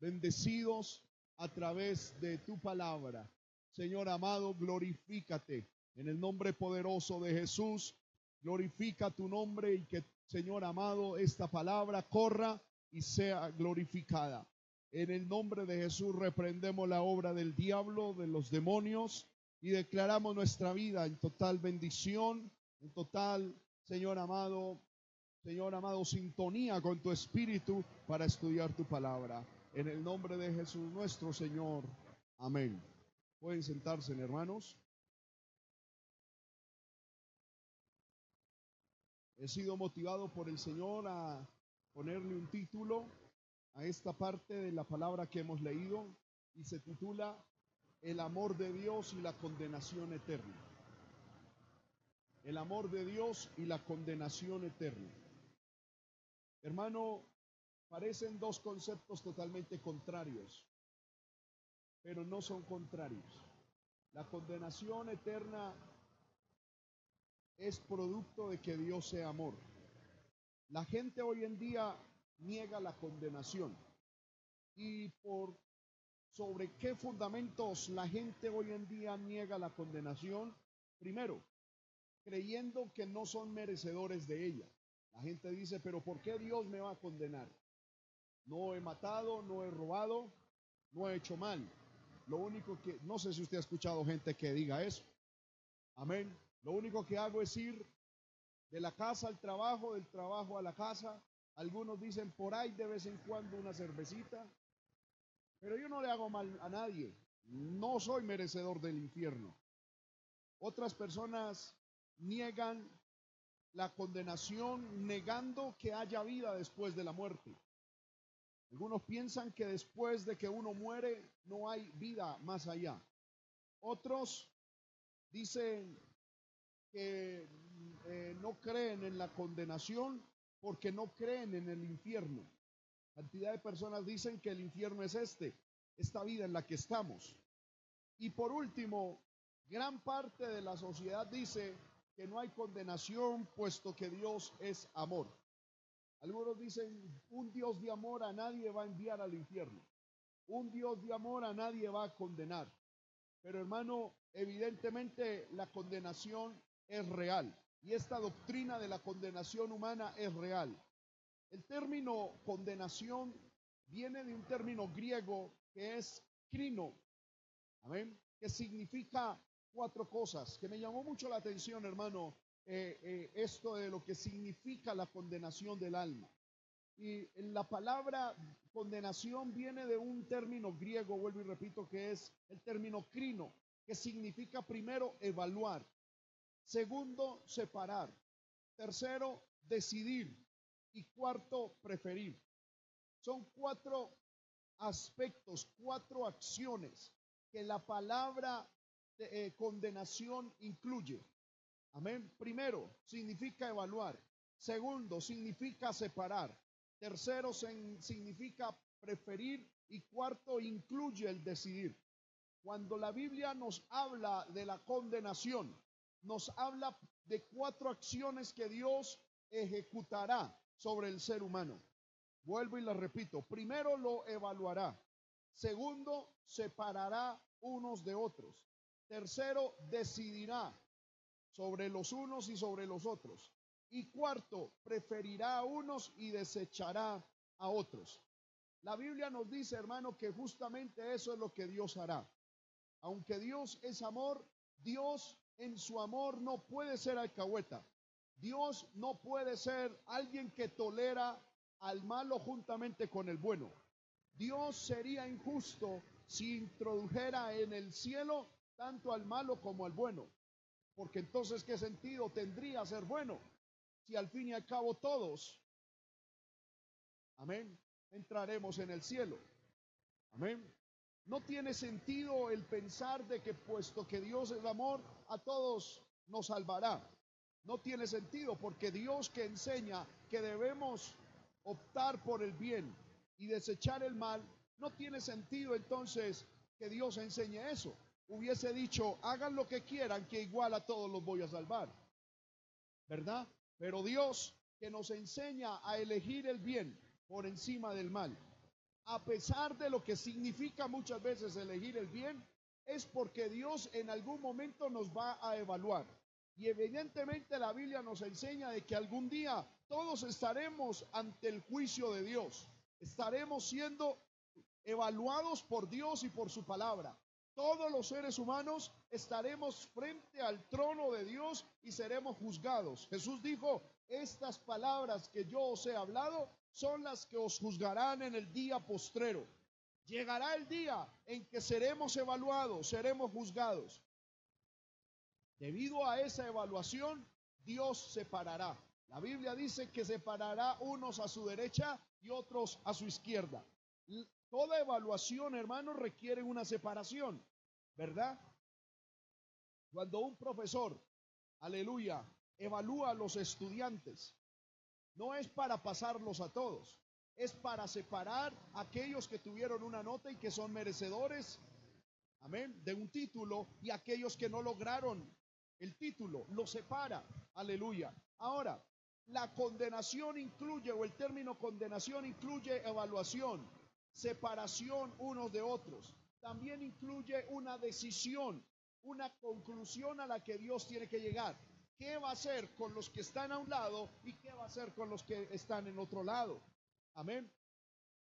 bendecidos a través de tu palabra. Señor amado, glorifícate en el nombre poderoso de Jesús. Glorifica tu nombre y que, Señor amado, esta palabra corra y sea glorificada. En el nombre de Jesús reprendemos la obra del diablo, de los demonios y declaramos nuestra vida en total bendición, en total, Señor amado, Señor amado, sintonía con tu espíritu para estudiar tu palabra. En el nombre de Jesús nuestro Señor. Amén. Pueden sentarse, hermanos. He sido motivado por el Señor a ponerle un título a esta parte de la palabra que hemos leído y se titula El amor de Dios y la condenación eterna. El amor de Dios y la condenación eterna. Hermano, parecen dos conceptos totalmente contrarios, pero no son contrarios. La condenación eterna es producto de que Dios sea amor. La gente hoy en día niega la condenación. ¿Y por sobre qué fundamentos la gente hoy en día niega la condenación? Primero, creyendo que no son merecedores de ella. La gente dice, pero ¿por qué Dios me va a condenar? No he matado, no he robado, no he hecho mal. Lo único que, no sé si usted ha escuchado gente que diga eso. Amén. Lo único que hago es ir de la casa al trabajo, del trabajo a la casa, algunos dicen por ahí de vez en cuando una cervecita. Pero yo no le hago mal a nadie. No soy merecedor del infierno. Otras personas niegan la condenación negando que haya vida después de la muerte. Algunos piensan que después de que uno muere no hay vida más allá. Otros dicen que eh, no creen en la condenación porque no creen en el infierno. Cantidad de personas dicen que el infierno es este, esta vida en la que estamos. Y por último, gran parte de la sociedad dice que no hay condenación puesto que Dios es amor. Algunos dicen, un Dios de amor a nadie va a enviar al infierno. Un Dios de amor a nadie va a condenar. Pero hermano, evidentemente la condenación es real. Y esta doctrina de la condenación humana es real. El término condenación viene de un término griego que es crino, amén, que significa cuatro cosas, que me llamó mucho la atención, hermano, eh, eh, esto de lo que significa la condenación del alma. Y la palabra condenación viene de un término griego, vuelvo y repito, que es el término crino, que significa primero evaluar. Segundo, separar. Tercero, decidir. Y cuarto, preferir. Son cuatro aspectos, cuatro acciones que la palabra eh, condenación incluye. Amén. Primero, significa evaluar. Segundo, significa separar. Tercero, significa preferir. Y cuarto, incluye el decidir. Cuando la Biblia nos habla de la condenación, nos habla de cuatro acciones que Dios ejecutará sobre el ser humano. Vuelvo y la repito. Primero lo evaluará. Segundo, separará unos de otros. Tercero, decidirá sobre los unos y sobre los otros. Y cuarto, preferirá a unos y desechará a otros. La Biblia nos dice, hermano, que justamente eso es lo que Dios hará. Aunque Dios es amor, Dios en su amor no puede ser alcahueta. Dios no puede ser alguien que tolera al malo juntamente con el bueno. Dios sería injusto si introdujera en el cielo tanto al malo como al bueno. Porque entonces, ¿qué sentido tendría ser bueno? Si al fin y al cabo todos, amén, entraremos en el cielo. Amén. No tiene sentido el pensar de que puesto que Dios es amor, a todos nos salvará. No tiene sentido porque Dios que enseña que debemos optar por el bien y desechar el mal, no tiene sentido entonces que Dios enseñe eso. Hubiese dicho, hagan lo que quieran, que igual a todos los voy a salvar. ¿Verdad? Pero Dios que nos enseña a elegir el bien por encima del mal a pesar de lo que significa muchas veces elegir el bien, es porque Dios en algún momento nos va a evaluar. Y evidentemente la Biblia nos enseña de que algún día todos estaremos ante el juicio de Dios. Estaremos siendo evaluados por Dios y por su palabra. Todos los seres humanos estaremos frente al trono de Dios y seremos juzgados. Jesús dijo, estas palabras que yo os he hablado son las que os juzgarán en el día postrero. Llegará el día en que seremos evaluados, seremos juzgados. Debido a esa evaluación, Dios separará. La Biblia dice que separará unos a su derecha y otros a su izquierda. Toda evaluación, hermanos, requiere una separación, ¿verdad? Cuando un profesor, aleluya, evalúa a los estudiantes, no es para pasarlos a todos, es para separar a aquellos que tuvieron una nota y que son merecedores, amén, de un título y aquellos que no lograron el título, lo separa, aleluya. Ahora, la condenación incluye, o el término condenación incluye evaluación, separación unos de otros. También incluye una decisión, una conclusión a la que Dios tiene que llegar. ¿Qué va a hacer con los que están a un lado y qué va a hacer con los que están en otro lado? Amén.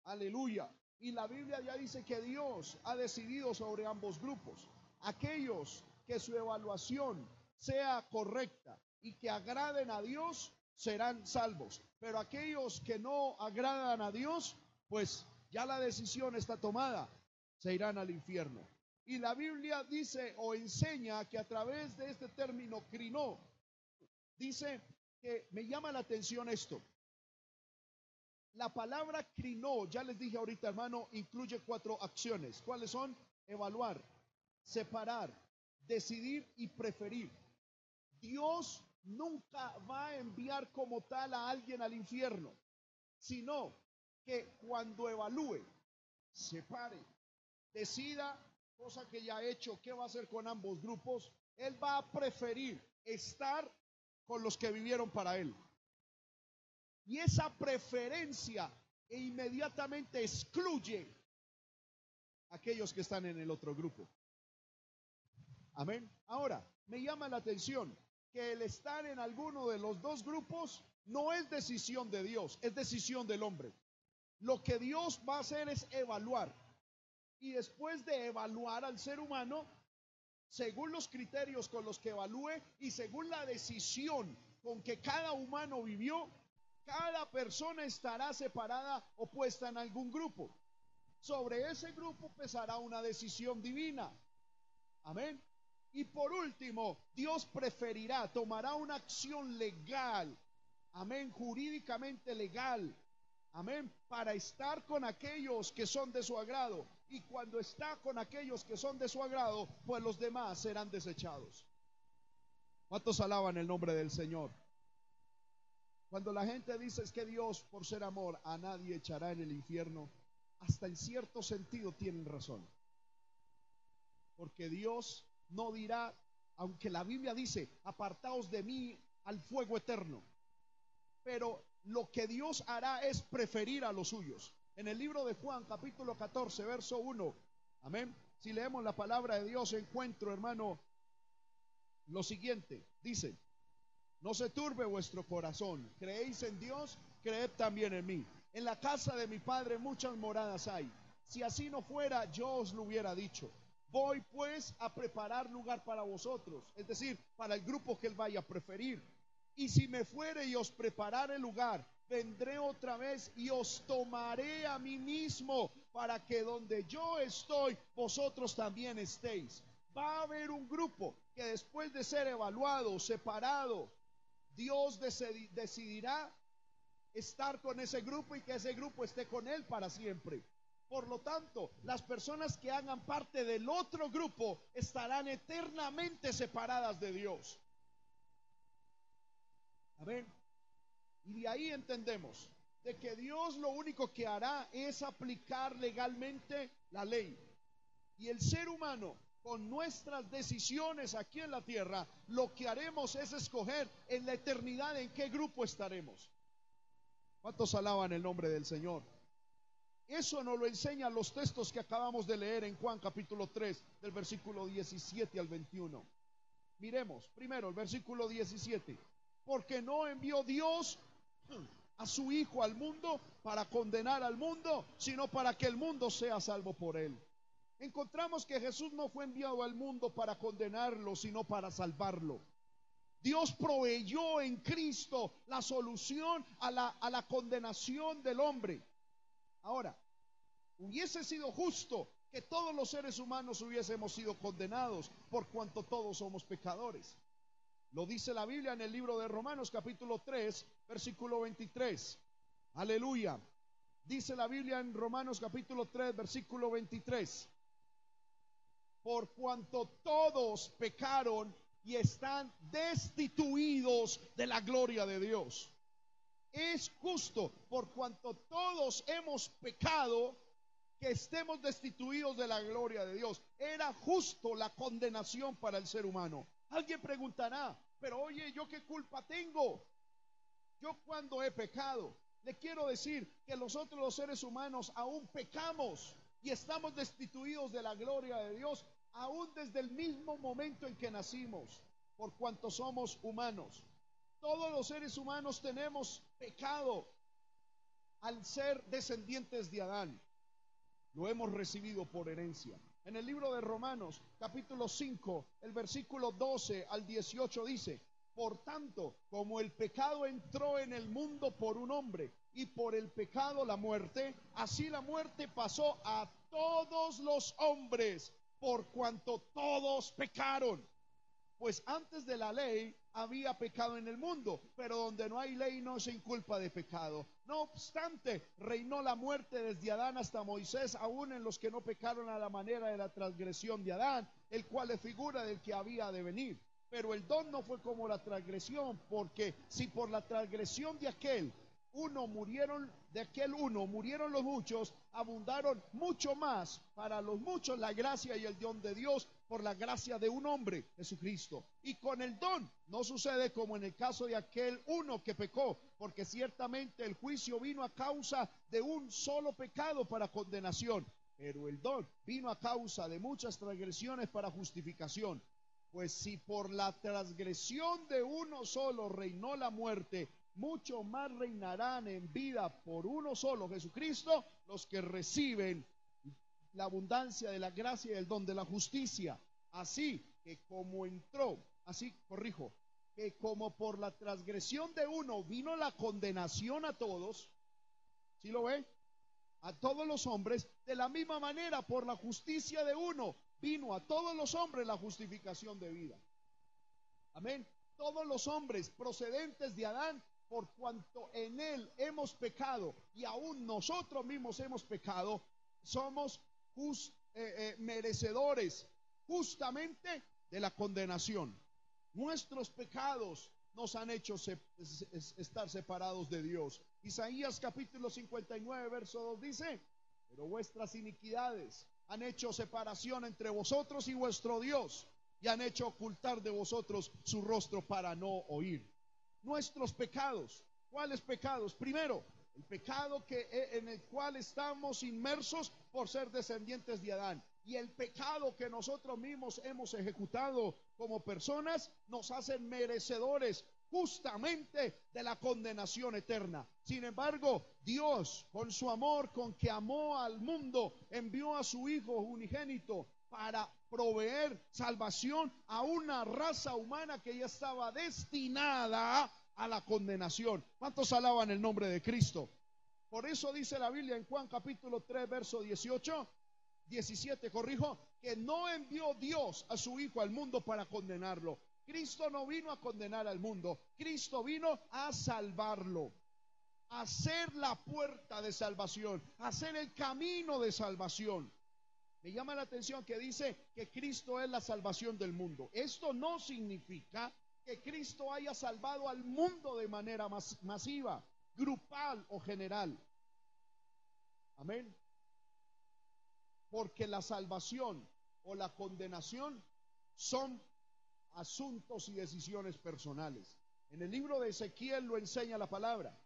Aleluya. Y la Biblia ya dice que Dios ha decidido sobre ambos grupos. Aquellos que su evaluación sea correcta y que agraden a Dios serán salvos. Pero aquellos que no agradan a Dios, pues ya la decisión está tomada, se irán al infierno. Y la Biblia dice o enseña que a través de este término crinó, dice que me llama la atención esto. La palabra crinó, ya les dije ahorita hermano, incluye cuatro acciones. ¿Cuáles son? Evaluar, separar, decidir y preferir. Dios nunca va a enviar como tal a alguien al infierno, sino que cuando evalúe, separe, decida, cosa que ya ha hecho, qué va a hacer con ambos grupos, él va a preferir estar con los que vivieron para él. Y esa preferencia e inmediatamente excluye aquellos que están en el otro grupo. Amén. Ahora, me llama la atención que el estar en alguno de los dos grupos no es decisión de Dios, es decisión del hombre. Lo que Dios va a hacer es evaluar. Y después de evaluar al ser humano, según los criterios con los que evalúe y según la decisión con que cada humano vivió, cada persona estará separada o puesta en algún grupo. Sobre ese grupo pesará una decisión divina. Amén. Y por último, Dios preferirá, tomará una acción legal, amén, jurídicamente legal, amén, para estar con aquellos que son de su agrado. Y cuando está con aquellos que son de su agrado, pues los demás serán desechados. ¿Cuántos alaban el nombre del Señor? Cuando la gente dice es que Dios, por ser amor, a nadie echará en el infierno, hasta en cierto sentido tienen razón. Porque Dios no dirá, aunque la Biblia dice, apartaos de mí al fuego eterno. Pero lo que Dios hará es preferir a los suyos. En el libro de Juan, capítulo 14, verso 1. Amén. Si leemos la palabra de Dios, encuentro, hermano, lo siguiente. Dice, no se turbe vuestro corazón. Creéis en Dios, creed también en mí. En la casa de mi Padre muchas moradas hay. Si así no fuera, yo os lo hubiera dicho. Voy pues a preparar lugar para vosotros, es decir, para el grupo que él vaya a preferir. Y si me fuere y os preparare lugar, vendré otra vez y os tomaré a mí mismo para que donde yo estoy, vosotros también estéis. Va a haber un grupo que después de ser evaluado, separado, Dios decidirá estar con ese grupo y que ese grupo esté con él para siempre. Por lo tanto, las personas que hagan parte del otro grupo estarán eternamente separadas de Dios. Y de ahí entendemos de que Dios lo único que hará es aplicar legalmente la ley. Y el ser humano, con nuestras decisiones aquí en la tierra, lo que haremos es escoger en la eternidad en qué grupo estaremos. ¿Cuántos alaban el nombre del Señor? Eso nos lo enseñan los textos que acabamos de leer en Juan capítulo 3, del versículo 17 al 21. Miremos primero el versículo 17. Porque no envió Dios a su Hijo al mundo para condenar al mundo, sino para que el mundo sea salvo por él. Encontramos que Jesús no fue enviado al mundo para condenarlo, sino para salvarlo. Dios proveyó en Cristo la solución a la, a la condenación del hombre. Ahora, hubiese sido justo que todos los seres humanos hubiésemos sido condenados por cuanto todos somos pecadores. Lo dice la Biblia en el libro de Romanos capítulo 3, versículo 23. Aleluya. Dice la Biblia en Romanos capítulo 3, versículo 23. Por cuanto todos pecaron y están destituidos de la gloria de Dios. Es justo por cuanto todos hemos pecado que estemos destituidos de la gloria de Dios. Era justo la condenación para el ser humano. Alguien preguntará, pero oye, ¿yo qué culpa tengo? Yo cuando he pecado, le quiero decir que nosotros los seres humanos aún pecamos y estamos destituidos de la gloria de Dios aún desde el mismo momento en que nacimos, por cuanto somos humanos. Todos los seres humanos tenemos pecado al ser descendientes de Adán. Lo hemos recibido por herencia. En el libro de Romanos, capítulo 5, el versículo 12 al 18 dice, por tanto, como el pecado entró en el mundo por un hombre y por el pecado la muerte, así la muerte pasó a todos los hombres por cuanto todos pecaron. Pues antes de la ley había pecado en el mundo, pero donde no hay ley no se inculpa de pecado. No obstante, reinó la muerte desde Adán hasta Moisés, aún en los que no pecaron a la manera de la transgresión de Adán, el cual es figura del que había de venir. Pero el don no fue como la transgresión, porque si por la transgresión de aquel uno murieron, de aquel uno murieron los muchos, abundaron mucho más para los muchos la gracia y el don de Dios por la gracia de un hombre, Jesucristo. Y con el don no sucede como en el caso de aquel uno que pecó, porque ciertamente el juicio vino a causa de un solo pecado para condenación, pero el don vino a causa de muchas transgresiones para justificación. Pues si por la transgresión de uno solo reinó la muerte, mucho más reinarán en vida por uno solo, Jesucristo, los que reciben la abundancia de la gracia y el don de la justicia. Así que como entró, así corrijo, que como por la transgresión de uno vino la condenación a todos, ¿sí lo ve? A todos los hombres, de la misma manera por la justicia de uno vino a todos los hombres la justificación de vida. Amén. Todos los hombres procedentes de Adán por cuanto en él hemos pecado y aún nosotros mismos hemos pecado, somos eh, eh, merecedores justamente de la condenación. Nuestros pecados nos han hecho estar separados de Dios. Isaías capítulo 59, verso 2 dice, pero vuestras iniquidades han hecho separación entre vosotros y vuestro Dios y han hecho ocultar de vosotros su rostro para no oír nuestros pecados. ¿Cuáles pecados? Primero, el pecado que, eh, en el cual estamos inmersos por ser descendientes de Adán. Y el pecado que nosotros mismos hemos ejecutado como personas nos hacen merecedores justamente de la condenación eterna. Sin embargo, Dios, con su amor, con que amó al mundo, envió a su Hijo unigénito para proveer salvación a una raza humana que ya estaba destinada a la condenación. ¿Cuántos alaban el nombre de Cristo? Por eso dice la Biblia en Juan capítulo 3, verso 18, 17, corrijo, que no envió Dios a su Hijo al mundo para condenarlo. Cristo no vino a condenar al mundo, Cristo vino a salvarlo, a ser la puerta de salvación, a ser el camino de salvación. Me llama la atención que dice que Cristo es la salvación del mundo. Esto no significa que Cristo haya salvado al mundo de manera masiva, grupal o general. Amén. Porque la salvación o la condenación son asuntos y decisiones personales. En el libro de Ezequiel lo enseña la palabra.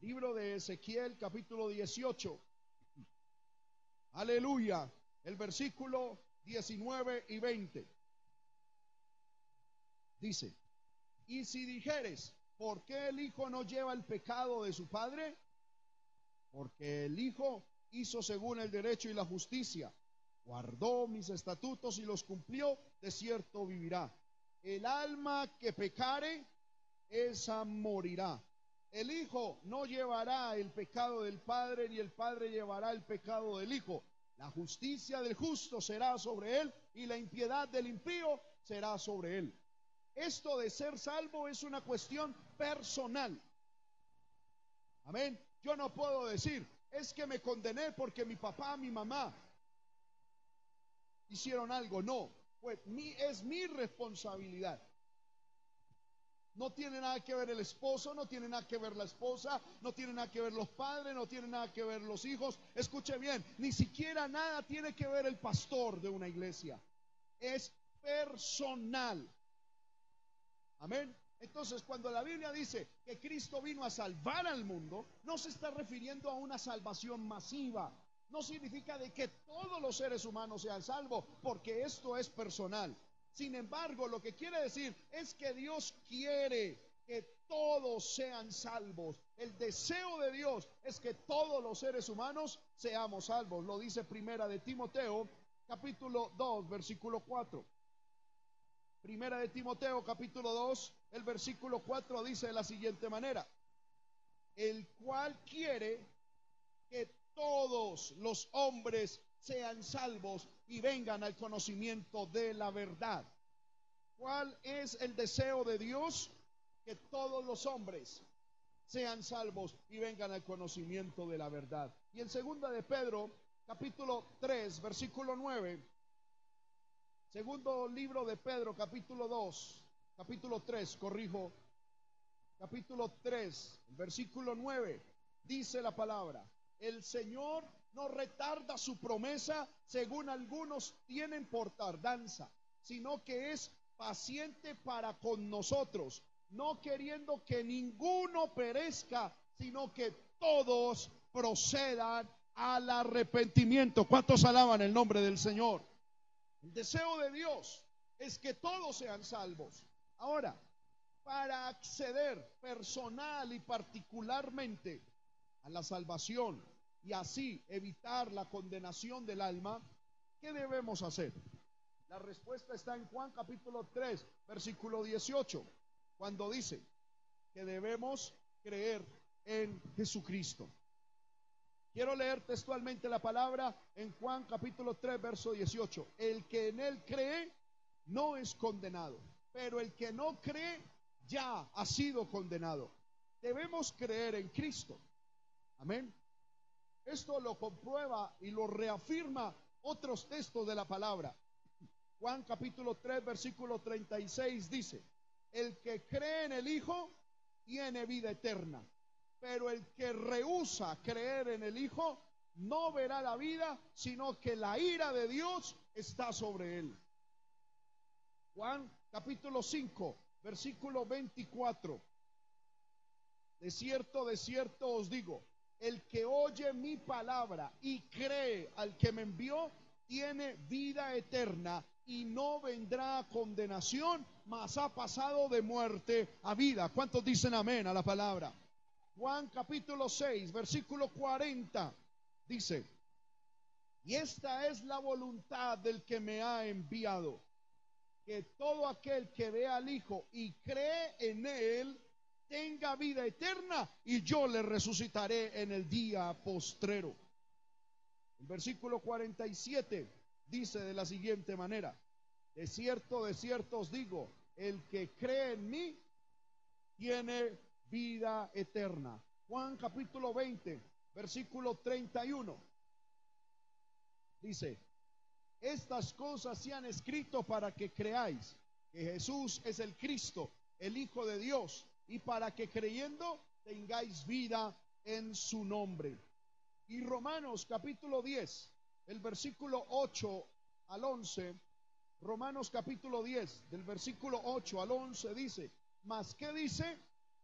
Libro de Ezequiel capítulo 18. Aleluya. El versículo 19 y 20. Dice, y si dijeres, ¿por qué el Hijo no lleva el pecado de su Padre? Porque el Hijo hizo según el derecho y la justicia, guardó mis estatutos y los cumplió, de cierto vivirá. El alma que pecare, esa morirá. El Hijo no llevará el pecado del Padre, ni el Padre llevará el pecado del Hijo. La justicia del justo será sobre él y la impiedad del impío será sobre él. Esto de ser salvo es una cuestión personal. Amén. Yo no puedo decir, es que me condené porque mi papá, mi mamá hicieron algo. No, pues mi, es mi responsabilidad. No tiene nada que ver el esposo, no tiene nada que ver la esposa, no tiene nada que ver los padres, no tiene nada que ver los hijos. Escuche bien, ni siquiera nada tiene que ver el pastor de una iglesia. Es personal. Amén. Entonces, cuando la Biblia dice que Cristo vino a salvar al mundo, no se está refiriendo a una salvación masiva. No significa de que todos los seres humanos sean salvos, porque esto es personal. Sin embargo, lo que quiere decir es que Dios quiere que todos sean salvos. El deseo de Dios es que todos los seres humanos seamos salvos. Lo dice primera de Timoteo, capítulo 2, versículo 4. Primera de Timoteo, capítulo 2, el versículo 4 dice de la siguiente manera. El cual quiere que todos los hombres sean salvos y vengan al conocimiento de la verdad. ¿Cuál es el deseo de Dios? Que todos los hombres sean salvos y vengan al conocimiento de la verdad. Y en segunda de Pedro, capítulo 3, versículo 9, segundo libro de Pedro, capítulo 2, capítulo 3, corrijo, capítulo 3, versículo 9, dice la palabra, el Señor no retarda su promesa según algunos tienen por tardanza, sino que es paciente para con nosotros, no queriendo que ninguno perezca, sino que todos procedan al arrepentimiento. ¿Cuántos alaban el nombre del Señor? El deseo de Dios es que todos sean salvos. Ahora, para acceder personal y particularmente a la salvación, y así evitar la condenación del alma, ¿qué debemos hacer? La respuesta está en Juan capítulo 3, versículo 18, cuando dice que debemos creer en Jesucristo. Quiero leer textualmente la palabra en Juan capítulo 3, verso 18. El que en él cree no es condenado, pero el que no cree ya ha sido condenado. Debemos creer en Cristo. Amén. Esto lo comprueba y lo reafirma otros textos de la palabra. Juan capítulo 3, versículo 36 dice, el que cree en el Hijo tiene vida eterna, pero el que rehúsa creer en el Hijo no verá la vida, sino que la ira de Dios está sobre él. Juan capítulo 5, versículo 24. De cierto, de cierto os digo, el que oye mi palabra y cree al que me envió, tiene vida eterna y no vendrá a condenación, mas ha pasado de muerte a vida. ¿Cuántos dicen amén a la palabra? Juan capítulo 6, versículo 40 dice, y esta es la voluntad del que me ha enviado, que todo aquel que ve al Hijo y cree en él, tenga vida eterna y yo le resucitaré en el día postrero. El versículo 47 dice de la siguiente manera, de cierto, de cierto os digo, el que cree en mí tiene vida eterna. Juan capítulo 20, versículo 31. Dice, estas cosas se han escrito para que creáis que Jesús es el Cristo, el Hijo de Dios, y para que creyendo tengáis vida en su nombre. Y Romanos capítulo 10, el versículo 8 al 11, Romanos capítulo 10, del versículo 8 al 11 dice, mas ¿qué dice?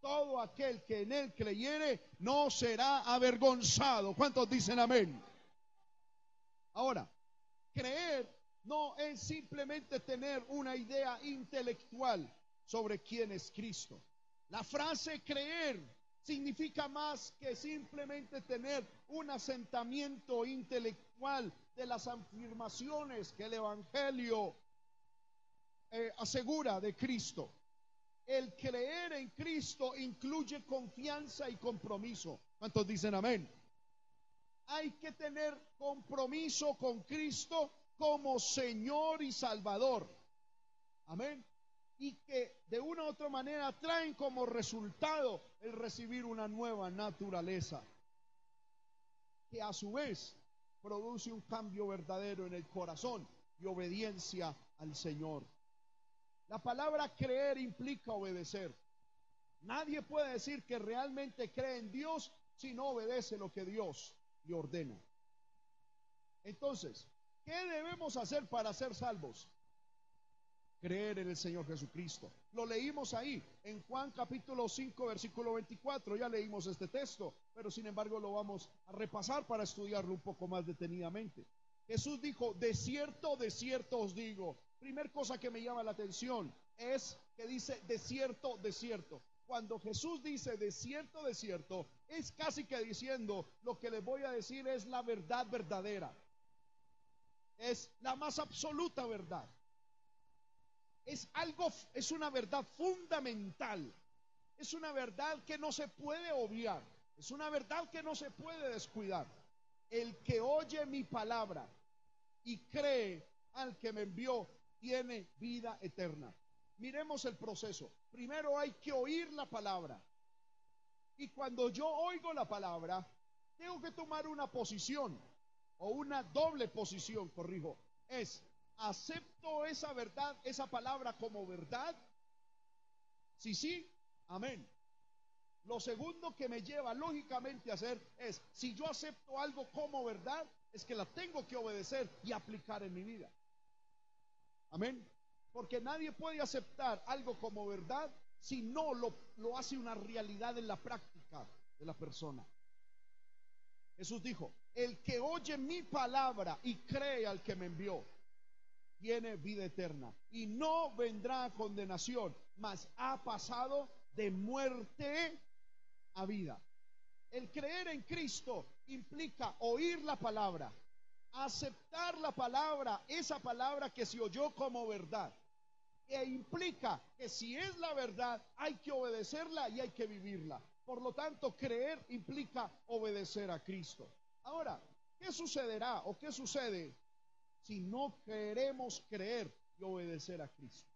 todo aquel que en él creyere no será avergonzado. ¿Cuántos dicen amén? Ahora, creer no es simplemente tener una idea intelectual sobre quién es Cristo. La frase creer significa más que simplemente tener un asentamiento intelectual de las afirmaciones que el Evangelio eh, asegura de Cristo. El creer en Cristo incluye confianza y compromiso. ¿Cuántos dicen amén? Hay que tener compromiso con Cristo como Señor y Salvador. Amén. Y que de una u otra manera traen como resultado el recibir una nueva naturaleza. Que a su vez produce un cambio verdadero en el corazón y obediencia al Señor. La palabra creer implica obedecer. Nadie puede decir que realmente cree en Dios si no obedece lo que Dios le ordena. Entonces, ¿qué debemos hacer para ser salvos? Creer en el Señor Jesucristo. Lo leímos ahí en Juan capítulo 5, versículo 24. Ya leímos este texto, pero sin embargo lo vamos a repasar para estudiarlo un poco más detenidamente. Jesús dijo, de cierto, de cierto os digo, Primer cosa que me llama la atención es que dice desierto, desierto. Cuando Jesús dice desierto, desierto, es casi que diciendo lo que les voy a decir es la verdad verdadera. Es la más absoluta verdad. Es algo, es una verdad fundamental. Es una verdad que no se puede obviar. Es una verdad que no se puede descuidar. El que oye mi palabra y cree al que me envió tiene vida eterna. Miremos el proceso. Primero hay que oír la palabra. Y cuando yo oigo la palabra, tengo que tomar una posición o una doble posición, corrijo. Es, ¿acepto esa verdad, esa palabra como verdad? Si sí, amén. Lo segundo que me lleva lógicamente a hacer es, si yo acepto algo como verdad, es que la tengo que obedecer y aplicar en mi vida. Amén. Porque nadie puede aceptar algo como verdad si no lo, lo hace una realidad en la práctica de la persona. Jesús dijo, el que oye mi palabra y cree al que me envió, tiene vida eterna y no vendrá a condenación, mas ha pasado de muerte a vida. El creer en Cristo implica oír la palabra, aceptar la palabra, esa palabra que se oyó como verdad. E implica que si es la verdad, hay que obedecerla y hay que vivirla. Por lo tanto, creer implica obedecer a Cristo. Ahora, ¿qué sucederá o qué sucede si no queremos creer y obedecer a Cristo?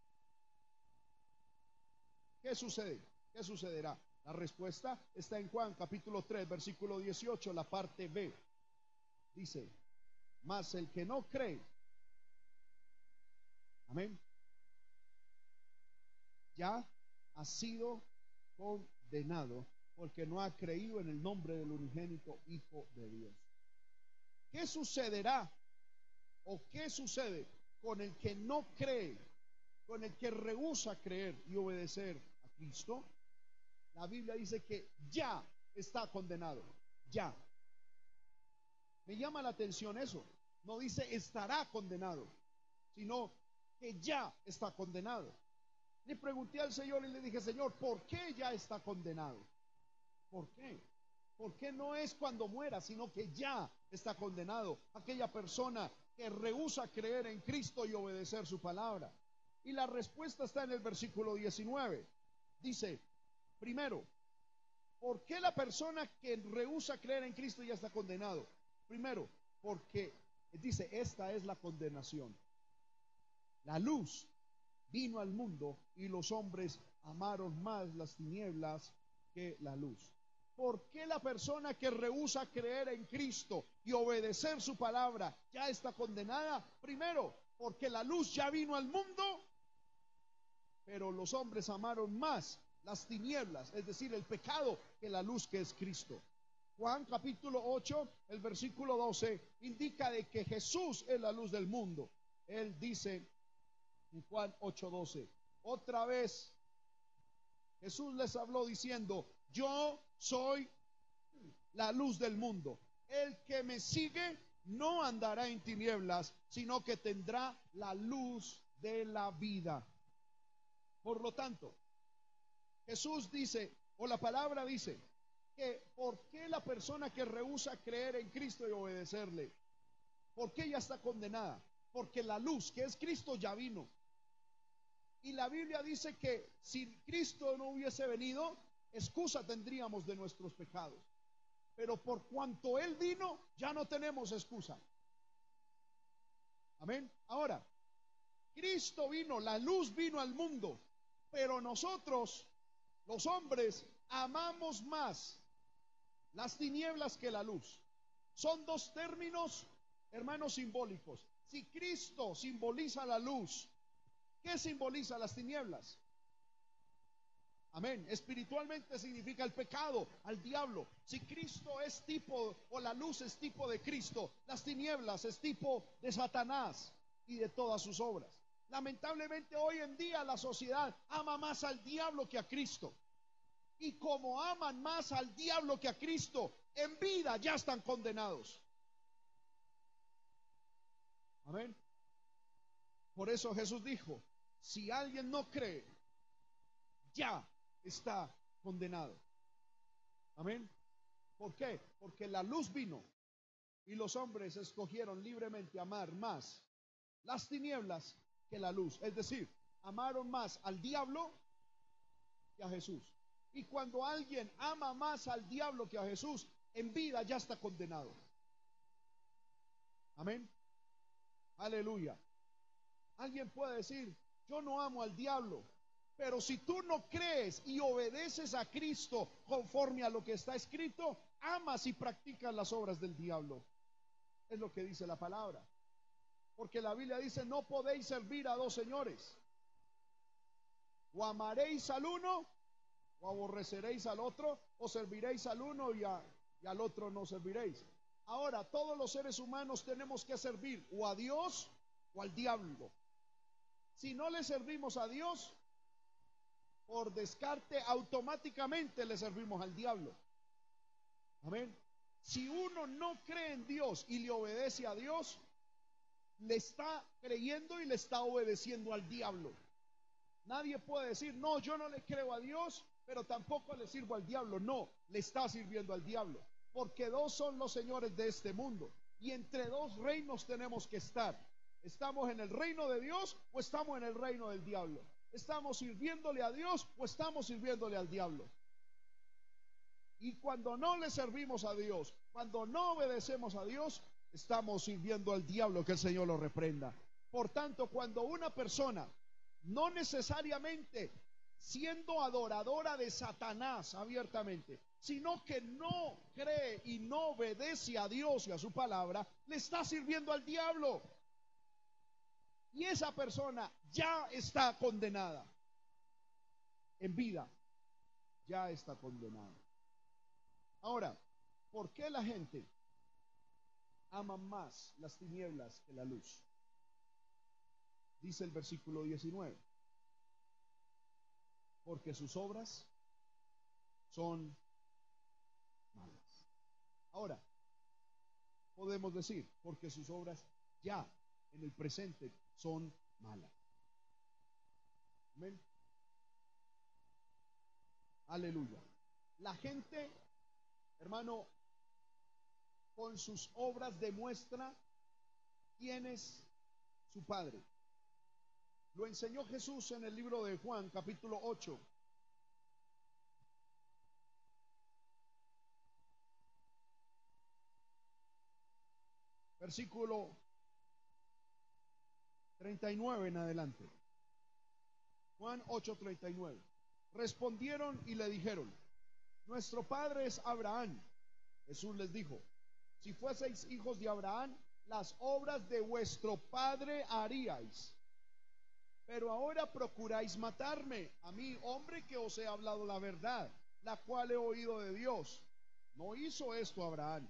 ¿Qué sucede? ¿Qué sucederá? La respuesta está en Juan capítulo 3, versículo 18, la parte B. Dice, mas el que no cree, amén, ya ha sido condenado porque no ha creído en el nombre del unigénito Hijo de Dios. ¿Qué sucederá o qué sucede con el que no cree, con el que rehúsa creer y obedecer a Cristo? La Biblia dice que ya está condenado, ya. Me llama la atención eso. No dice estará condenado, sino que ya está condenado. Le pregunté al Señor y le dije, Señor, ¿por qué ya está condenado? ¿Por qué? ¿Por qué no es cuando muera, sino que ya está condenado aquella persona que rehúsa creer en Cristo y obedecer su palabra? Y la respuesta está en el versículo 19. Dice, primero, ¿por qué la persona que rehúsa creer en Cristo ya está condenado? Primero, porque dice, esta es la condenación. La luz vino al mundo y los hombres amaron más las tinieblas que la luz. ¿Por qué la persona que rehúsa creer en Cristo y obedecer su palabra ya está condenada? Primero, porque la luz ya vino al mundo, pero los hombres amaron más las tinieblas, es decir, el pecado, que la luz que es Cristo. Juan capítulo 8, el versículo 12, indica de que Jesús es la luz del mundo. Él dice en Juan 8, 12, otra vez Jesús les habló diciendo, yo soy la luz del mundo. El que me sigue no andará en tinieblas, sino que tendrá la luz de la vida. Por lo tanto, Jesús dice, o la palabra dice, que por qué la persona que rehúsa creer en Cristo y obedecerle, ¿por qué ella está condenada? Porque la luz que es Cristo ya vino. Y la Biblia dice que si Cristo no hubiese venido, excusa tendríamos de nuestros pecados. Pero por cuanto Él vino, ya no tenemos excusa. Amén. Ahora, Cristo vino, la luz vino al mundo, pero nosotros, los hombres, amamos más las tinieblas que la luz. Son dos términos, hermanos, simbólicos. Si Cristo simboliza la luz, ¿qué simboliza las tinieblas? Amén. Espiritualmente significa el pecado, al diablo. Si Cristo es tipo, o la luz es tipo de Cristo, las tinieblas es tipo de Satanás y de todas sus obras. Lamentablemente hoy en día la sociedad ama más al diablo que a Cristo. Y como aman más al diablo que a Cristo, en vida ya están condenados. Amén. Por eso Jesús dijo, si alguien no cree, ya está condenado. Amén. ¿Por qué? Porque la luz vino y los hombres escogieron libremente amar más las tinieblas que la luz. Es decir, amaron más al diablo que a Jesús. Y cuando alguien ama más al diablo que a Jesús, en vida ya está condenado. Amén. Aleluya. Alguien puede decir, yo no amo al diablo, pero si tú no crees y obedeces a Cristo conforme a lo que está escrito, amas y practicas las obras del diablo. Es lo que dice la palabra. Porque la Biblia dice, no podéis servir a dos señores. O amaréis al uno o aborreceréis al otro, o serviréis al uno y, al otro no serviréis. Ahora, todos los seres humanos tenemos que servir o a Dios o al diablo. Si no le servimos a Dios, por descarte, automáticamente le servimos al diablo. Amén. Si uno no cree en Dios y le obedece a Dios, le está creyendo y le está obedeciendo al diablo. Nadie puede decir, no, yo no le creo a Dios, pero tampoco le sirvo al diablo. No, le está sirviendo al diablo. Porque dos son los señores de este mundo. Y entre dos reinos tenemos que estar. ¿Estamos en el reino de Dios o estamos en el reino del diablo? ¿Estamos sirviéndole a Dios o estamos sirviéndole al diablo? Y cuando no le servimos a Dios, cuando no obedecemos a Dios, estamos sirviendo al diablo, que el Señor lo reprenda. Por tanto, cuando una persona no necesariamente siendo adoradora de Satanás abiertamente, sino que no cree y no obedece a Dios y a su palabra, le está sirviendo al diablo. Y esa persona ya está condenada. En vida, ya está condenada. Ahora, ¿por qué la gente ama más las tinieblas que la luz? Dice el versículo 19 porque sus obras son malas. Ahora, podemos decir, porque sus obras ya en el presente son malas. Amén. Aleluya. La gente, hermano, con sus obras demuestra quién es su Padre. Lo enseñó Jesús en el libro de Juan, capítulo 8. Versículo 39 en adelante. Juan 8:39. Respondieron y le dijeron, nuestro padre es Abraham. Jesús les dijo, si fueseis hijos de Abraham, las obras de vuestro padre haríais. Pero ahora procuráis matarme, a mí, hombre que os he hablado la verdad, la cual he oído de Dios. No hizo esto Abraham.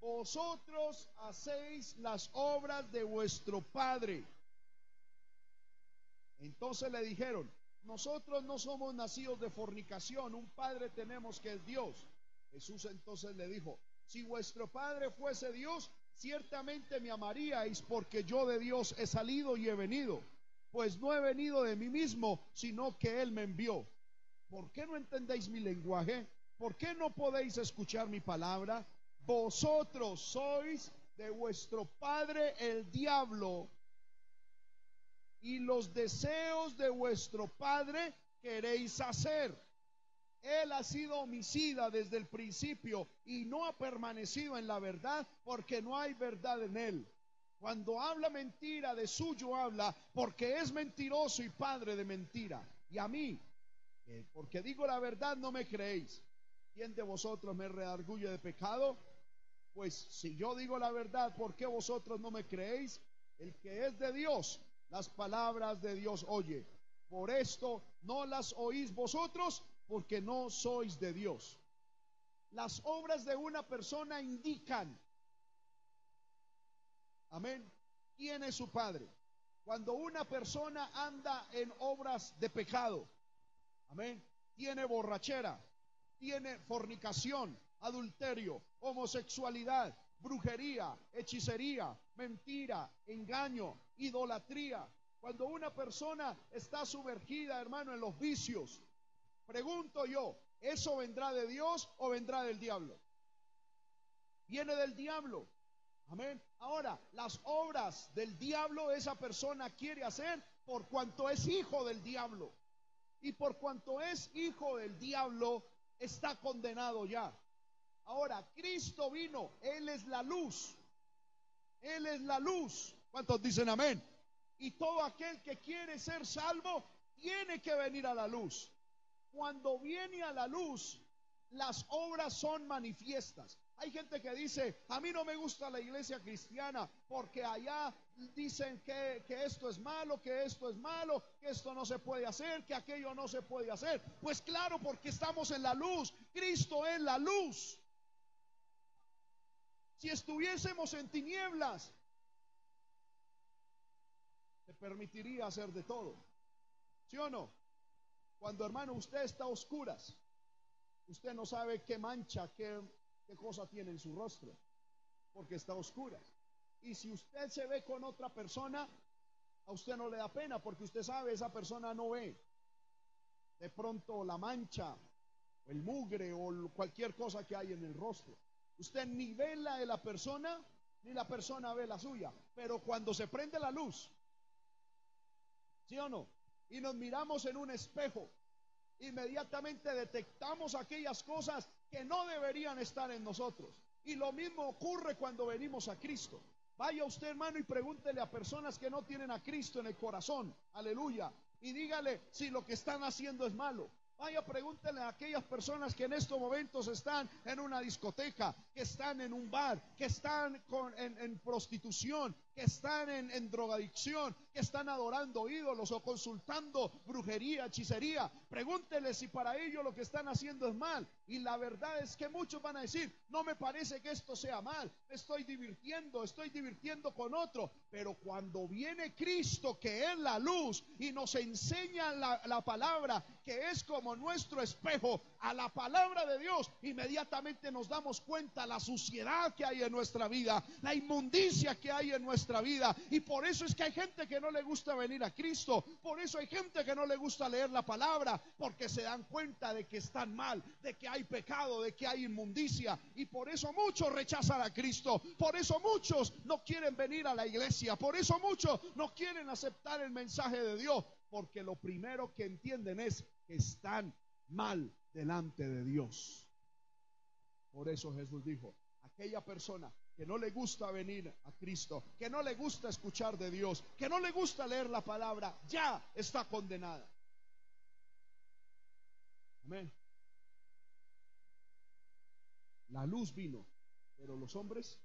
Vosotros hacéis las obras de vuestro padre. Entonces le dijeron, nosotros no somos nacidos de fornicación, un padre tenemos que es Dios. Jesús entonces le dijo, si vuestro padre fuese Dios, ciertamente me amaríais porque yo de Dios he salido y he venido. Pues no he venido de mí mismo, sino que Él me envió. ¿Por qué no entendéis mi lenguaje? ¿Por qué no podéis escuchar mi palabra? Vosotros sois de vuestro padre el diablo y los deseos de vuestro padre queréis hacer. Él ha sido homicida desde el principio y no ha permanecido en la verdad porque no hay verdad en él. Cuando habla mentira, de suyo habla porque es mentiroso y padre de mentira. Y a mí, porque digo la verdad, no me creéis. ¿Quién de vosotros me redarguye de pecado? Pues si yo digo la verdad, ¿por qué vosotros no me creéis? El que es de Dios, las palabras de Dios oye. Por esto no las oís vosotros, porque no sois de Dios. Las obras de una persona indican, amén, quién es su padre. Cuando una persona anda en obras de pecado, amén, tiene borrachera, tiene fornicación, adulterio, homosexualidad, brujería, hechicería, mentira, engaño, idolatría. Cuando una persona está sumergida, hermano, en los vicios, pregunto yo, ¿eso vendrá de Dios o vendrá del diablo? Viene del diablo. Amén. Ahora, las obras del diablo esa persona quiere hacer por cuanto es hijo del diablo. Y por cuanto es hijo del diablo, está condenado ya. Ahora, Cristo vino, Él es la luz. Él es la luz. ¿Cuántos dicen amén? Y todo aquel que quiere ser salvo tiene que venir a la luz. Cuando viene a la luz, las obras son manifiestas. Hay gente que dice, a mí no me gusta la iglesia cristiana porque allá dicen que, que, esto es malo, que esto es malo, que esto no se puede hacer, que aquello no se puede hacer. Pues claro, porque estamos en la luz. Cristo es la luz. Si estuviésemos en tinieblas, te permitiría hacer de todo. ¿Sí o no? Cuando hermano usted está a oscuras, usted no sabe qué mancha, qué, qué cosa tiene en su rostro, porque está a oscuras. Y si usted se ve con otra persona, a usted no le da pena, porque usted sabe, esa persona no ve. De pronto la mancha, o el mugre, o cualquier cosa que hay en el rostro. Usted ni ve la de la persona, ni la persona ve la suya. Pero cuando se prende la luz, ¿sí o no? Y nos miramos en un espejo, inmediatamente detectamos aquellas cosas que no deberían estar en nosotros. Y lo mismo ocurre cuando venimos a Cristo. Vaya usted, hermano, y pregúntele a personas que no tienen a Cristo en el corazón. Aleluya. Y dígale si lo que están haciendo es malo. Vaya, pregúntele a aquellas personas que en estos momentos están en una discoteca, que están en un bar, que están en, prostitución, que están en, drogadicción, que están adorando ídolos o consultando brujería, hechicería. Pregúntele si para ellos lo que están haciendo es mal. Y la verdad es que muchos van a decir, no me parece que esto sea mal, me estoy divirtiendo, estoy divirtiendo con otro. Pero cuando viene Cristo, que es la luz, y nos enseña la, la palabra, que es como nuestro espejo a la palabra de Dios, inmediatamente nos damos cuenta la suciedad que hay en nuestra vida, la inmundicia que hay en nuestra vida. Y por eso es que hay gente que no le gusta venir a Cristo, por eso hay gente que no le gusta leer la palabra, porque se dan cuenta de que están mal, de que hay pecado, de que hay inmundicia. Y por eso muchos rechazan a Cristo, por eso muchos no quieren venir a la iglesia, por eso muchos no quieren aceptar el mensaje de Dios, porque lo primero que entienden es que están mal delante de Dios. Por eso Jesús dijo, aquella persona que no le gusta venir a Cristo, que no le gusta escuchar de Dios, que no le gusta leer la palabra, ya está condenada. Amén. La luz vino, pero los hombres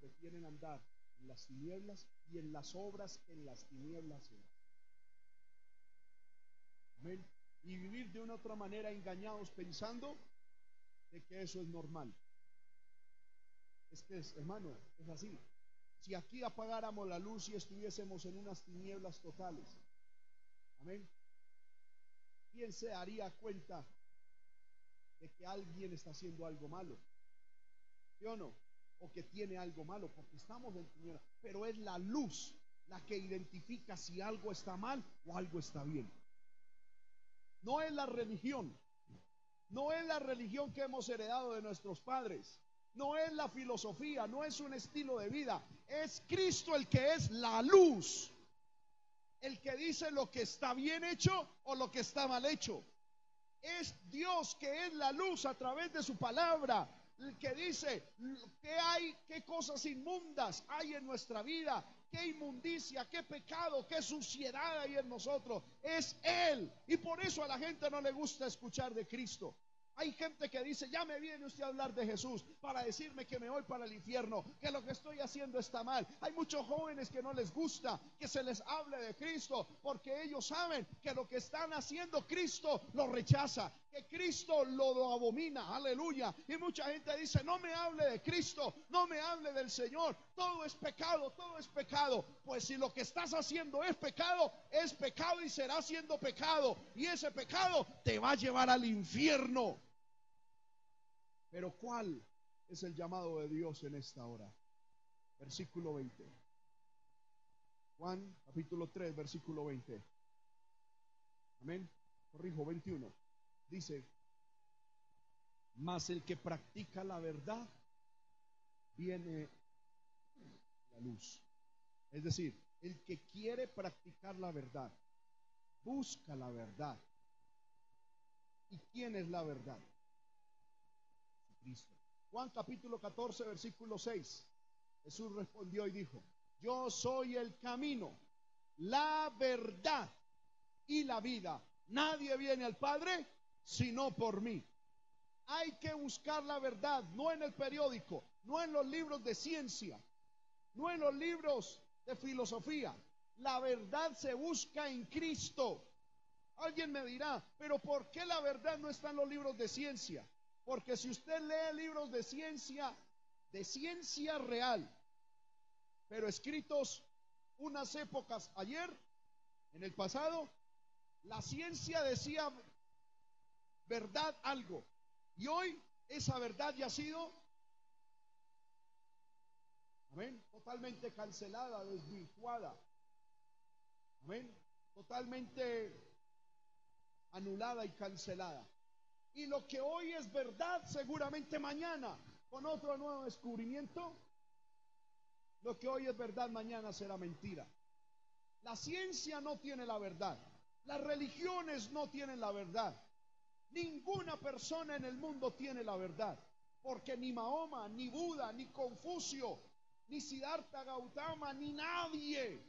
prefieren andar en las tinieblas y en las obras que en las tinieblas. Amén. Y vivir de una otra manera engañados pensando de que eso es normal. Es que, es, hermano, es así. Si aquí apagáramos la luz y estuviésemos en unas tinieblas totales, amén, ¿quién se daría cuenta de que alguien está haciendo algo malo? ¿Sí o no? O que tiene algo malo, porque estamos en tinieblas. Pero es la luz la que identifica si algo está mal o algo está bien. No es la religión. No es la religión que hemos heredado de nuestros padres. No es la filosofía, no es un estilo de vida. Es Cristo el que es la luz. El que dice lo que está bien hecho o lo que está mal hecho. Es Dios que es la luz a través de su palabra. El que dice que hay, qué cosas inmundas hay en nuestra vida, qué inmundicia, qué pecado, qué suciedad hay en nosotros. Es Él. Y por eso a la gente no le gusta escuchar de Cristo. Hay gente que dice, ya me viene usted a hablar de Jesús para decirme que me voy para el infierno, que lo que estoy haciendo está mal. Hay muchos jóvenes que no les gusta que se les hable de Cristo porque ellos saben que lo que están haciendo Cristo lo rechaza, que Cristo lo, abomina, aleluya. Y mucha gente dice, no me hable de Cristo, no me hable del Señor, todo es pecado, todo es pecado. Pues si lo que estás haciendo es pecado, es pecado y será siendo pecado. Y ese pecado te va a llevar al infierno. Pero ¿cuál es el llamado de Dios en esta hora? Versículo 20. Juan capítulo 3, versículo 20. Amén. Corrijo, 21. Dice, mas el que practica la verdad viene la luz. Es decir, el que quiere practicar la verdad, busca la verdad. ¿Y quién es la verdad? Juan capítulo 14, versículo 6. Jesús respondió y dijo, yo soy el camino, la verdad y la vida. Nadie viene al Padre sino por mí. Hay que buscar la verdad, no en el periódico, no en los libros de ciencia, no en los libros de filosofía. La verdad se busca en Cristo. Alguien me dirá, pero ¿por qué la verdad no está en los libros de ciencia? Porque si usted lee libros de ciencia, de ciencia real, pero escritos unas épocas ayer, en el pasado, la ciencia decía verdad algo. Y hoy esa verdad ya ha sido, amén, totalmente cancelada, desvirtuada. Amén, totalmente anulada y cancelada. Y lo que hoy es verdad, seguramente mañana, con otro nuevo descubrimiento, lo que hoy es verdad, mañana será mentira. La ciencia no tiene la verdad. Las religiones no tienen la verdad. Ninguna persona en el mundo tiene la verdad. Porque ni Mahoma, ni Buda, ni Confucio, ni Siddhartha Gautama, ni nadie,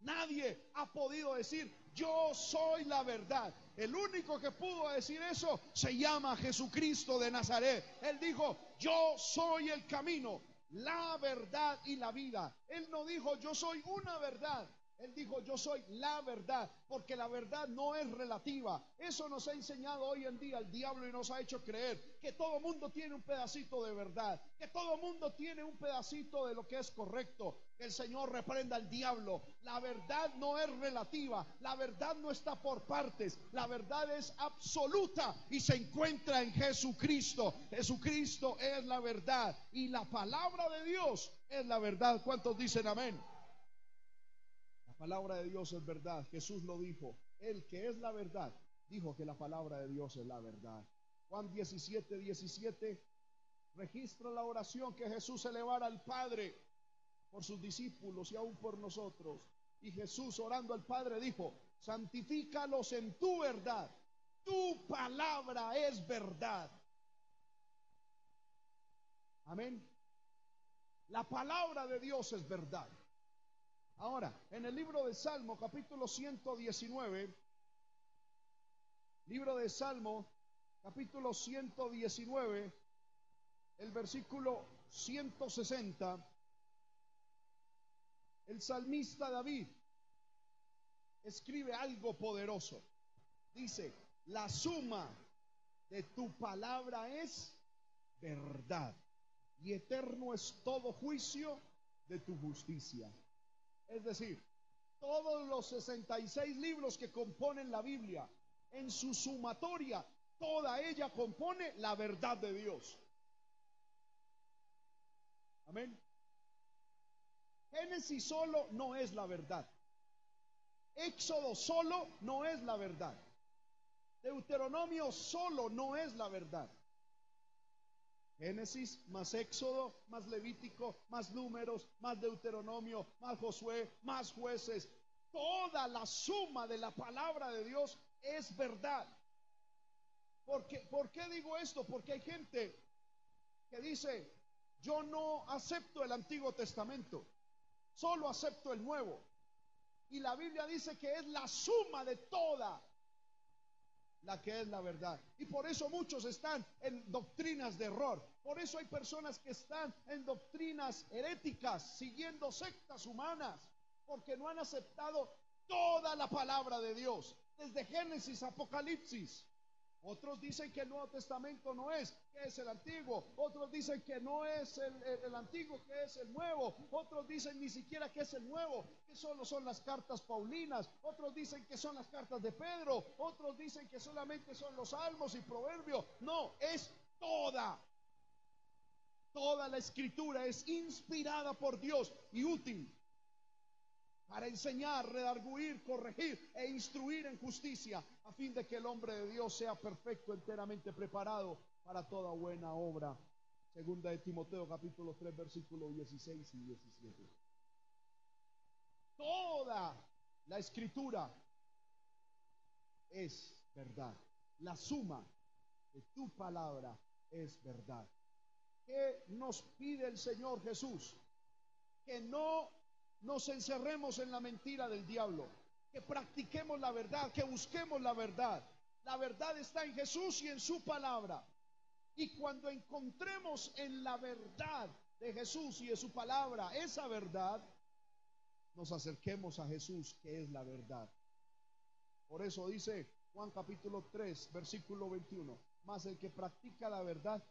nadie ha podido decir, yo soy la verdad. El único que pudo decir eso se llama Jesucristo de Nazaret. Él dijo, yo soy el camino, la verdad y la vida. Él no dijo, yo soy una verdad. Él dijo, yo soy la verdad, porque la verdad no es relativa. Eso nos ha enseñado hoy en día el diablo y nos ha hecho creer que todo mundo tiene un pedacito de verdad, que todo mundo tiene un pedacito de lo que es correcto. Que el Señor reprenda al diablo. La verdad no es relativa, la verdad no está por partes, la verdad es absoluta y se encuentra en Jesucristo. Jesucristo es la verdad y la palabra de Dios es la verdad. ¿Cuántos dicen amén? Palabra de Dios es verdad. Jesús lo dijo. El que es la verdad, dijo que la palabra de Dios es la verdad. Juan 17, 17 registra la oración que Jesús elevara al Padre por sus discípulos y aún por nosotros. Y Jesús orando al Padre dijo, santifícalos en tu verdad. Tu palabra es verdad. Amén. La palabra de Dios es verdad. Ahora, en el libro de Salmo, capítulo 119, libro de Salmo, capítulo 119, el versículo 160, el salmista David escribe algo poderoso. Dice, la suma de tu palabra es verdad y eterno es todo juicio de tu justicia. Es decir, todos los 66 libros que componen la Biblia, en su sumatoria, toda ella compone la verdad de Dios. Amén. Génesis solo no es la verdad. Éxodo solo no es la verdad. Deuteronomio solo no es la verdad. Génesis más Éxodo, más Levítico, más números, más Deuteronomio, más Josué, más jueces. Toda la suma de la palabra de Dios es verdad. Porque, ¿Por qué digo esto? Porque hay gente que dice, yo no acepto el Antiguo Testamento, solo acepto el Nuevo. Y la Biblia dice que es la suma de toda la que es la verdad. Y por eso muchos están en doctrinas de error. Por eso hay personas que están en doctrinas heréticas, siguiendo sectas humanas, porque no han aceptado toda la palabra de Dios, desde Génesis Apocalipsis. Otros dicen que el Nuevo Testamento no es, que es el antiguo. Otros dicen que no es el, antiguo, que es el nuevo. Otros dicen ni siquiera que es el nuevo, que solo son las cartas paulinas. Otros dicen que son las cartas de Pedro. Otros dicen que solamente son los salmos y proverbios. No, es toda. Toda la escritura es inspirada por Dios y útil para enseñar, redarguir, corregir e instruir en justicia, a fin de que el hombre de Dios sea perfecto, enteramente preparado para toda buena obra. Segunda de Timoteo capítulo 3 versículos 16 y 17. Toda la escritura es verdad. La suma de tu palabra es verdad. ¿Qué nos pide el Señor Jesús? Que no nos encerremos en la mentira del diablo, que practiquemos la verdad, que busquemos la verdad. La verdad está en Jesús y en su palabra. Y cuando encontremos en la verdad de Jesús y de su palabra esa verdad, nos acerquemos a Jesús, que es la verdad. Por eso dice Juan capítulo 3, versículo 21, más el que practica la verdad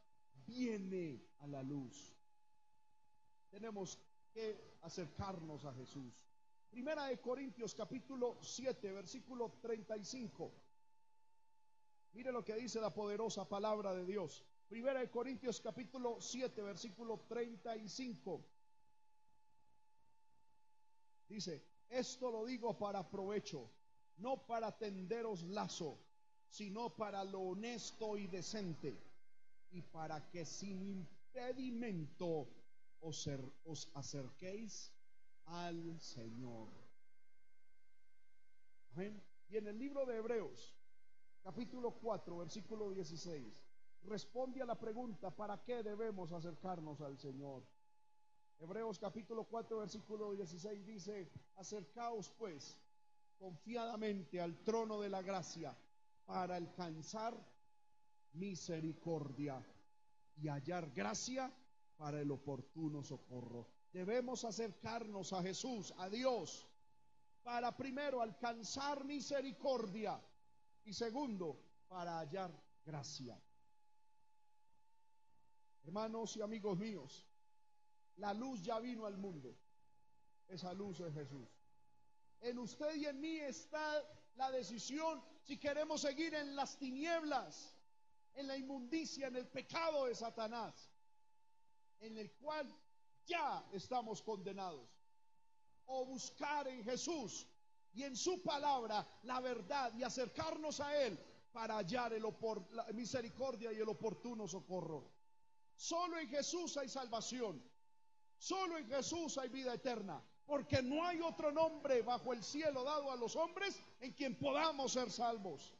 viene a la luz. Tenemos que acercarnos a Jesús. Primera de Corintios capítulo 7, versículo 35. Mire lo que dice la poderosa palabra de Dios. Primera de Corintios capítulo 7, versículo 35. Dice, esto lo digo para provecho, no para tenderos lazo, sino para lo honesto y decente, y para que sin impedimento os, acerquéis al Señor. Y en el libro de Hebreos, capítulo 4, versículo 16, responde a la pregunta, ¿para qué debemos acercarnos al Señor? Hebreos capítulo 4, versículo 16 dice, acercaos pues confiadamente al trono de la gracia para alcanzar misericordia y hallar gracia para el oportuno socorro. Debemos acercarnos a Jesús, a Dios, para primero alcanzar misericordia y segundo, para hallar gracia. Hermanos y amigos míos, la luz ya vino al mundo. Esa luz es Jesús. En usted y en mí está la decisión si queremos seguir en las tinieblas, en la inmundicia, en el pecado de Satanás en el cual ya estamos condenados. O buscar en Jesús y en su palabra la verdad y acercarnos a Él para hallar el la misericordia y el oportuno socorro. Solo en Jesús hay salvación. Solo en Jesús hay vida eterna. Porque no hay otro nombre bajo el cielo dado a los hombres en quien podamos ser salvos.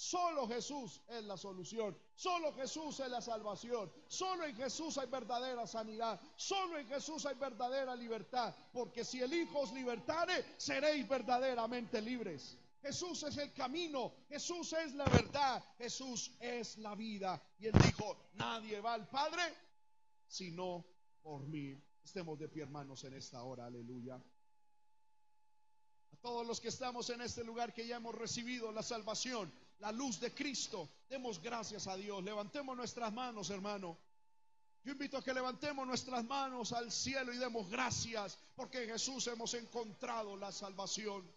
Solo Jesús es la solución. Solo Jesús es la salvación. Solo en Jesús hay verdadera sanidad. Solo en Jesús hay verdadera libertad. Porque si el Hijo os libertare, seréis verdaderamente libres. Jesús es el camino, Jesús es la verdad, Jesús es la vida. Y él dijo, nadie va al Padre sino por mí. Estemos de pie, hermanos, en esta hora, aleluya. A todos los que estamos en este lugar que ya hemos recibido la salvación, la luz de Cristo, demos gracias a Dios. Levantemos nuestras manos, hermano. Yo invito a que levantemos nuestras manos al cielo y demos gracias porque en Jesús hemos encontrado la salvación.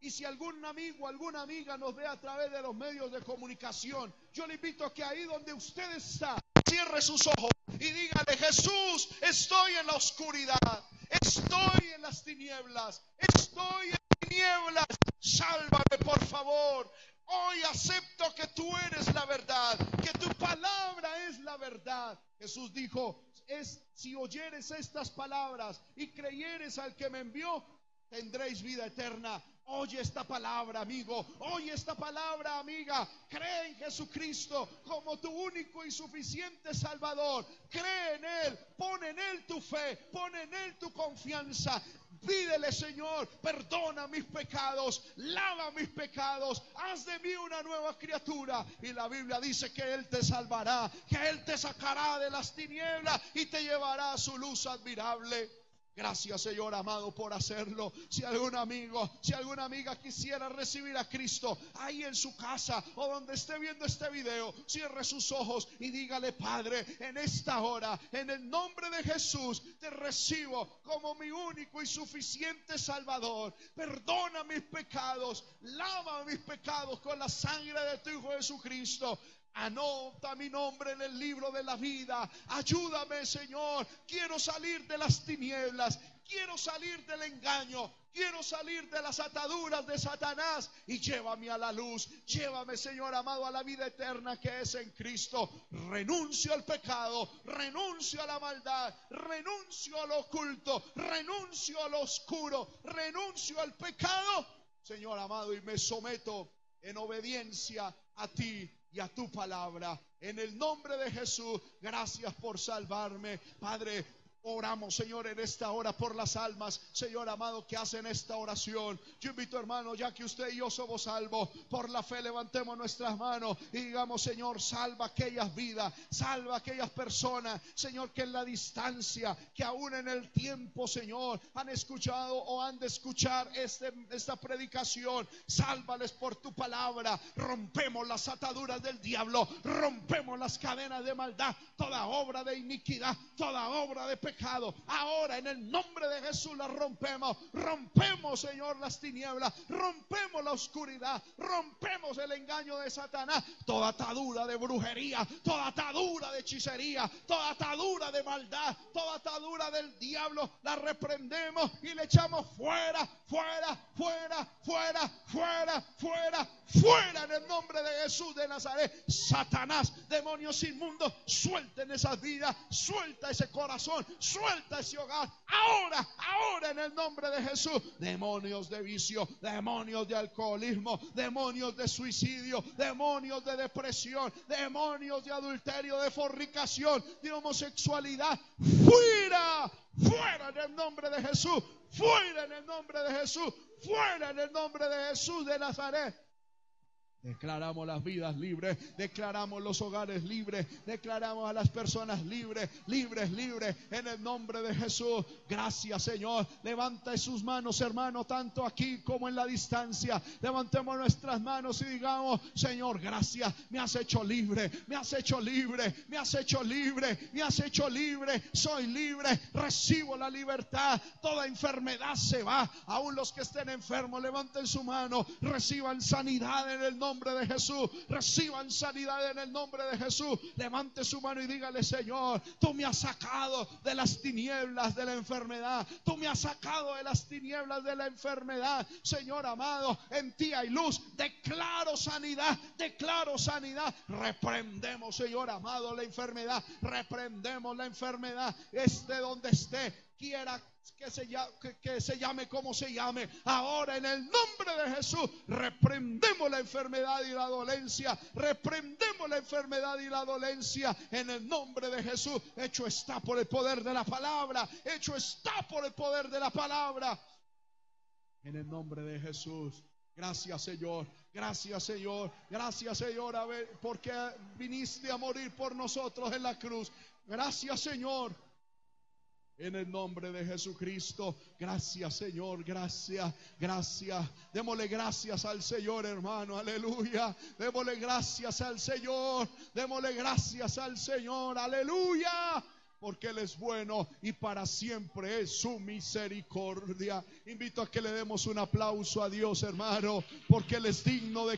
Y si algún amigo, alguna amiga nos ve a través de los medios de comunicación, yo le invito a que ahí donde usted está, cierre sus ojos y dígale, Jesús, estoy en la oscuridad, estoy en las tinieblas, estoy en tinieblas, sálvame por favor. Hoy acepto que tú eres la verdad, que tu palabra es la verdad. Jesús dijo, es si oyeres estas palabras y creyeres al que me envió, tendréis vida eterna. Oye esta palabra, amigo. Oye esta palabra, amiga. Cree en Jesucristo como tu único y suficiente Salvador. Cree en Él. Pon en Él tu fe. Pon en Él tu confianza. Pídele, Señor, perdona mis pecados, lava mis pecados, haz de mí una nueva criatura. Y la Biblia dice que Él te salvará, que Él te sacará de las tinieblas y te llevará a su luz admirable. Gracias, Señor amado, por hacerlo. Si algún amigo, si alguna amiga quisiera recibir a Cristo ahí en su casa o donde esté viendo este video, cierre sus ojos y dígale, Padre, en esta hora, en el nombre de Jesús, te recibo como mi único y suficiente Salvador. Perdona mis pecados, lava mis pecados con la sangre de tu Hijo Jesucristo. Anota mi nombre en el libro de la vida. Ayúdame, Señor. Quiero salir de las tinieblas. Quiero salir del engaño. Quiero salir de las ataduras de Satanás y llévame a la luz. Llévame, Señor amado, a la vida eterna que es en Cristo. Renuncio al pecado, renuncio a la maldad, renuncio al oculto, renuncio a lo oscuro, renuncio al pecado, Señor amado, y me someto en obediencia a ti y a tu palabra. En el nombre de Jesús, gracias por salvarme. Padre, Oramos, Señor, en esta hora por las almas, Señor amado, que hacen esta oración. Yo invito, hermano, ya que usted y yo somos salvos, por la fe levantemos nuestras manos y digamos, Señor, salva aquellas vidas, salva aquellas personas, Señor, que en la distancia, que aún en el tiempo, Señor, han escuchado o han de escuchar este, esta predicación. Sálvales por tu palabra. Rompemos las ataduras del diablo, rompemos las cadenas de maldad, toda obra de iniquidad, toda obra de pecado Ahora en el nombre de Jesús la rompemos. Rompemos, Señor, las tinieblas. Rompemos la oscuridad. Rompemos el engaño de Satanás. Toda atadura de brujería. Toda atadura de hechicería. Toda atadura de maldad. Toda atadura del diablo. La reprendemos y le echamos fuera, fuera, fuera, fuera, fuera, fuera, fuera en el nombre de Jesús de Nazaret. Satanás, demonios inmundos, suelten esas vidas. Suelta ese corazón Suelta ese hogar. Ahora, ahora en el nombre de Jesús. Demonios de vicio, demonios de alcoholismo, demonios de suicidio, demonios de depresión, demonios de adulterio, de fornicación, de homosexualidad. Fuera, fuera en el nombre de Jesús. Fuera en el nombre de Jesús. Fuera en el nombre de Jesús de Nazaret. Declaramos las vidas libres, declaramos los hogares libres, declaramos a las personas libres, libres, libres, en el nombre de Jesús. Gracias Señor. Levanta sus manos, hermano, tanto aquí como en la distancia. Levantemos nuestras manos y digamos, Señor, gracias. Me has hecho libre, me has hecho libre, me has hecho libre, me has hecho libre. Soy libre, recibo la libertad. Toda enfermedad se va. Aún los que estén enfermos, levanten su mano, reciban sanidad en el nombre nombre de Jesús. Reciban sanidad en el nombre de Jesús. Levante su mano y dígale, Señor, tú me has sacado de las tinieblas de la enfermedad. Tú me has sacado de las tinieblas de la enfermedad. Señor amado, en ti hay luz. Declaro sanidad, declaro sanidad. Reprendemos, Señor amado, la enfermedad. Reprendemos la enfermedad. Esté donde esté, quiera que se, llame, que, se llame como se llame. Ahora en el nombre de Jesús reprendemos la enfermedad y la dolencia. Reprendemos la enfermedad y la dolencia en el nombre de Jesús. Hecho está por el poder de la palabra. Hecho está por el poder de la palabra. En el nombre de Jesús. Gracias, Señor. Gracias, Señor. Gracias, Señor, a ver, porque viniste a morir por nosotros en la cruz. Gracias, Señor. En el nombre de Jesucristo, gracias Señor, gracias, gracias. Démosle gracias al Señor, hermano, aleluya. Démosle gracias al Señor, démosle gracias al Señor, aleluya porque Él es bueno y para siempre es su misericordia. Invito a que le demos un aplauso a Dios, hermano, porque Él es digno de